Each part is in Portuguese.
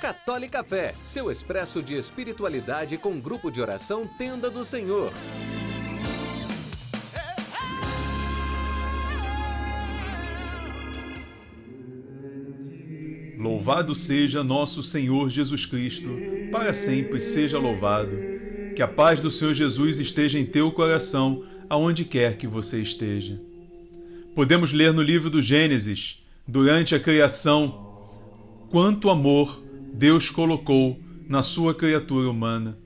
Católica Fé, seu expresso de espiritualidade com grupo de oração Tenda do Senhor. Louvado seja nosso Senhor Jesus Cristo, para sempre seja louvado. Que a paz do Senhor Jesus esteja em teu coração, aonde quer que você esteja. Podemos ler no livro do Gênesis, durante a criação, quanto amor Deus colocou na sua criatura humana.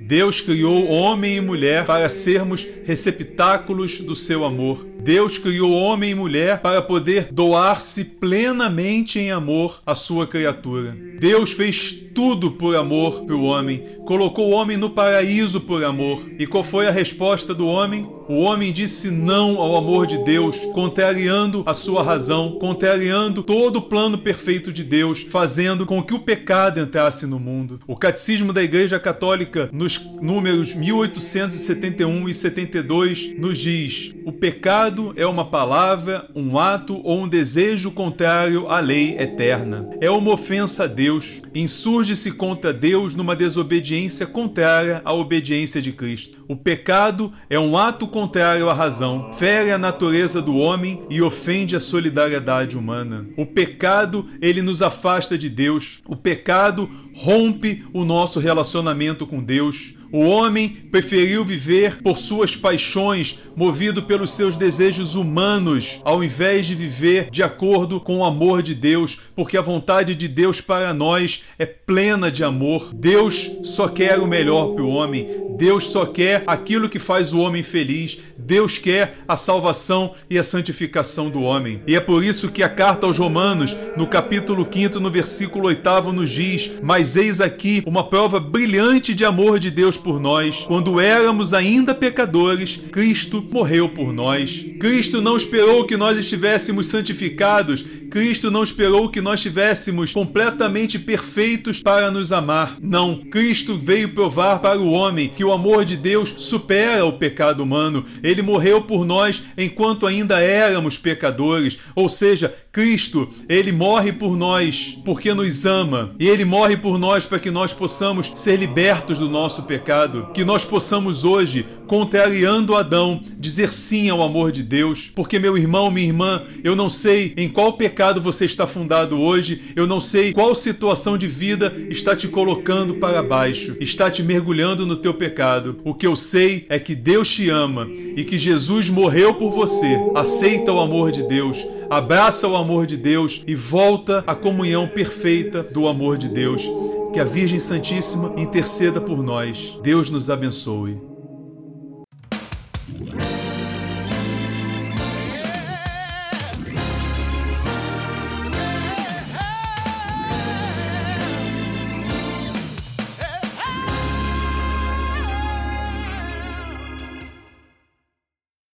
Deus criou homem e mulher para sermos receptáculos do seu amor. Deus criou homem e mulher para poder doar-se plenamente em amor à sua criatura. Deus fez tudo por amor para o homem, colocou o homem no paraíso por amor. E qual foi a resposta do homem? O homem disse não ao amor de Deus, contrariando a sua razão, contrariando todo o plano perfeito de Deus, fazendo com que o pecado entrasse no mundo. O Catecismo da Igreja Católica, nos números 1871 e 72, nos diz: o pecado é uma palavra, um ato ou um desejo contrário à lei eterna. É uma ofensa a Deus. Insurge-se contra Deus numa desobediência contrária à obediência de Cristo. O pecado é um ato contrário à razão, fere a natureza do homem e ofende a solidariedade humana. O pecado, ele nos afasta de Deus. O pecado rompe o nosso relacionamento com Deus. O homem preferiu viver por suas paixões, movido pelos seus desejos humanos, ao invés de viver de acordo com o amor de Deus, porque a vontade de Deus para nós é plena de amor. Deus só quer o melhor para o homem. Deus só quer aquilo que faz o homem feliz. Deus quer a salvação e a santificação do homem. E é por isso que a carta aos Romanos, no capítulo 5, no versículo 8, nos diz: Mas eis aqui uma prova brilhante de amor de Deus por nós. Quando éramos ainda pecadores, Cristo morreu por nós. Cristo não esperou que nós estivéssemos santificados, Cristo não esperou que nós estivéssemos completamente perfeitos para nos amar. Não, Cristo veio provar para o homem que o amor de Deus supera o pecado humano. Ele morreu por nós enquanto ainda éramos pecadores, ou seja, Cristo, ele morre por nós porque nos ama, e ele morre por nós para que nós possamos ser libertos do nosso pecado, que nós possamos hoje, contrariando Adão, dizer sim ao amor de Deus, porque meu irmão, minha irmã, eu não sei em qual pecado você está fundado hoje, eu não sei qual situação de vida está te colocando para baixo, está te mergulhando no teu pecado. O que eu sei é que Deus te ama e que Jesus morreu por você. Aceita o amor de Deus abraça o amor de Deus e volta à comunhão perfeita do amor de Deus. Que a Virgem Santíssima interceda por nós. Deus nos abençoe.